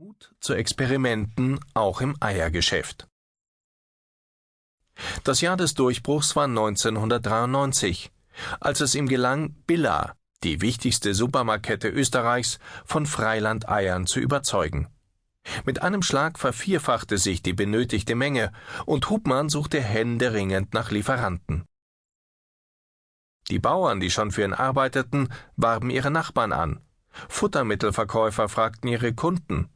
Mut zu Experimenten auch im Eiergeschäft. Das Jahr des Durchbruchs war 1993, als es ihm gelang, Billa, die wichtigste Supermarktkette Österreichs, von Freilandeiern zu überzeugen. Mit einem Schlag vervierfachte sich die benötigte Menge und Hubmann suchte händeringend nach Lieferanten. Die Bauern, die schon für ihn arbeiteten, warben ihre Nachbarn an. Futtermittelverkäufer fragten ihre Kunden.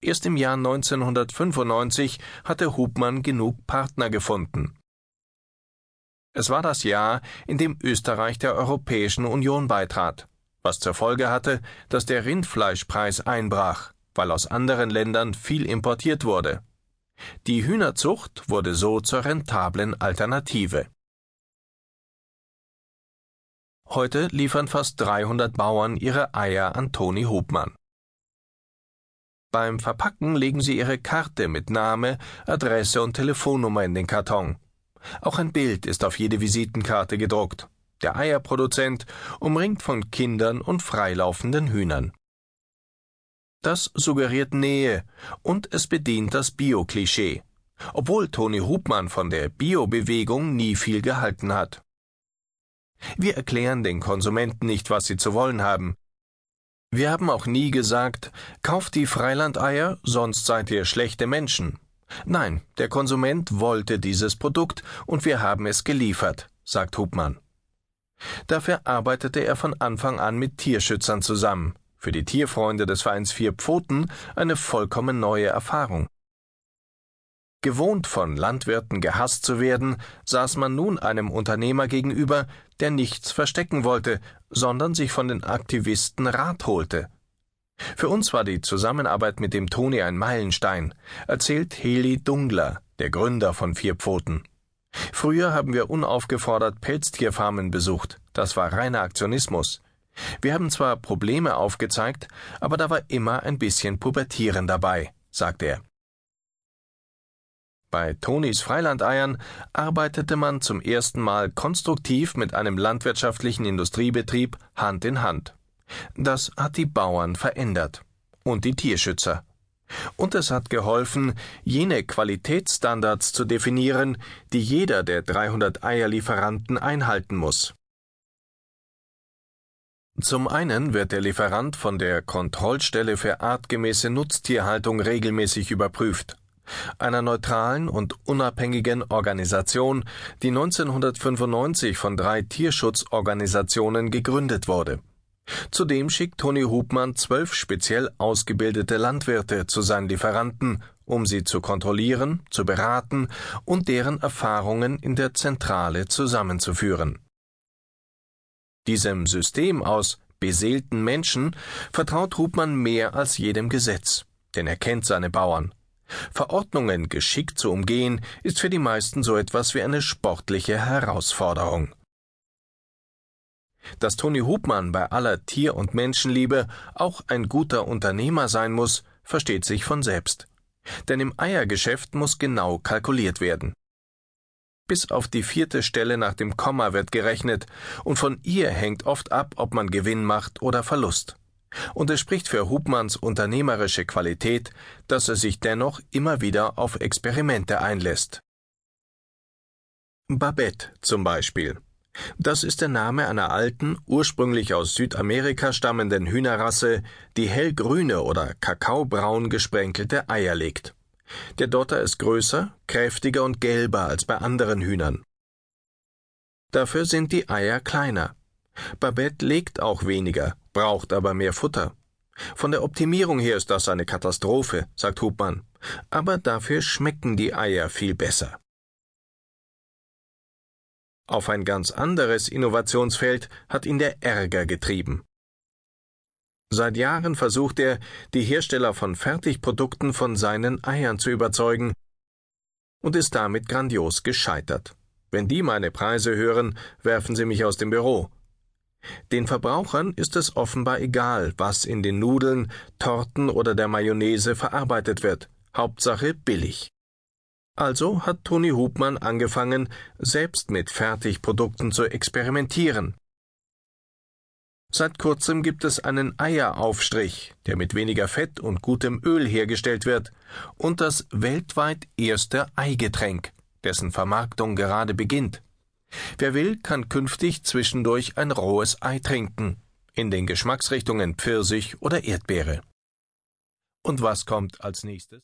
Erst im Jahr 1995 hatte Hubmann genug Partner gefunden. Es war das Jahr, in dem Österreich der Europäischen Union beitrat, was zur Folge hatte, dass der Rindfleischpreis einbrach, weil aus anderen Ländern viel importiert wurde. Die Hühnerzucht wurde so zur rentablen Alternative. Heute liefern fast 300 Bauern ihre Eier an Toni Hubmann. Beim Verpacken legen Sie Ihre Karte mit Name, Adresse und Telefonnummer in den Karton. Auch ein Bild ist auf jede Visitenkarte gedruckt. Der Eierproduzent, umringt von Kindern und freilaufenden Hühnern. Das suggeriert Nähe und es bedient das Bio-Klischee, obwohl Toni Hubmann von der Bio-Bewegung nie viel gehalten hat. Wir erklären den Konsumenten nicht, was sie zu wollen haben. Wir haben auch nie gesagt, kauft die Freilandeier, sonst seid ihr schlechte Menschen. Nein, der Konsument wollte dieses Produkt und wir haben es geliefert, sagt Hubmann. Dafür arbeitete er von Anfang an mit Tierschützern zusammen. Für die Tierfreunde des Vereins Vier Pfoten eine vollkommen neue Erfahrung. Gewohnt von Landwirten gehasst zu werden, saß man nun einem Unternehmer gegenüber, der nichts verstecken wollte, sondern sich von den Aktivisten Rat holte. Für uns war die Zusammenarbeit mit dem Toni ein Meilenstein, erzählt Heli Dungler, der Gründer von Vier Pfoten. Früher haben wir unaufgefordert Pelztierfarmen besucht, das war reiner Aktionismus. Wir haben zwar Probleme aufgezeigt, aber da war immer ein bisschen Pubertieren dabei, sagt er. Bei Tonis Freilandeiern arbeitete man zum ersten Mal konstruktiv mit einem landwirtschaftlichen Industriebetrieb Hand in Hand. Das hat die Bauern verändert und die Tierschützer. Und es hat geholfen, jene Qualitätsstandards zu definieren, die jeder der 300 Eierlieferanten einhalten muss. Zum einen wird der Lieferant von der Kontrollstelle für artgemäße Nutztierhaltung regelmäßig überprüft einer neutralen und unabhängigen Organisation, die 1995 von drei Tierschutzorganisationen gegründet wurde. Zudem schickt Toni Hubmann zwölf speziell ausgebildete Landwirte zu seinen Lieferanten, um sie zu kontrollieren, zu beraten und deren Erfahrungen in der Zentrale zusammenzuführen. Diesem System aus beseelten Menschen vertraut Hubmann mehr als jedem Gesetz, denn er kennt seine Bauern. Verordnungen geschickt zu umgehen, ist für die meisten so etwas wie eine sportliche Herausforderung. Dass Toni Hubmann bei aller Tier- und Menschenliebe auch ein guter Unternehmer sein muss, versteht sich von selbst. Denn im Eiergeschäft muss genau kalkuliert werden. Bis auf die vierte Stelle nach dem Komma wird gerechnet, und von ihr hängt oft ab, ob man Gewinn macht oder Verlust. Und es spricht für Hubmanns unternehmerische Qualität, dass er sich dennoch immer wieder auf Experimente einlässt. Babette zum Beispiel. Das ist der Name einer alten, ursprünglich aus Südamerika stammenden Hühnerrasse, die hellgrüne oder kakaobraun gesprenkelte Eier legt. Der Dotter ist größer, kräftiger und gelber als bei anderen Hühnern. Dafür sind die Eier kleiner. Babette legt auch weniger, braucht aber mehr Futter. Von der Optimierung her ist das eine Katastrophe, sagt Hubmann. Aber dafür schmecken die Eier viel besser. Auf ein ganz anderes Innovationsfeld hat ihn der Ärger getrieben. Seit Jahren versucht er, die Hersteller von Fertigprodukten von seinen Eiern zu überzeugen und ist damit grandios gescheitert. Wenn die meine Preise hören, werfen sie mich aus dem Büro. Den Verbrauchern ist es offenbar egal, was in den Nudeln, Torten oder der Mayonnaise verarbeitet wird. Hauptsache billig. Also hat Toni Hubmann angefangen, selbst mit Fertigprodukten zu experimentieren. Seit kurzem gibt es einen Eieraufstrich, der mit weniger Fett und gutem Öl hergestellt wird, und das weltweit erste Eigetränk, dessen Vermarktung gerade beginnt. Wer will, kann künftig zwischendurch ein rohes Ei trinken, in den Geschmacksrichtungen Pfirsich oder Erdbeere. Und was kommt als nächstes?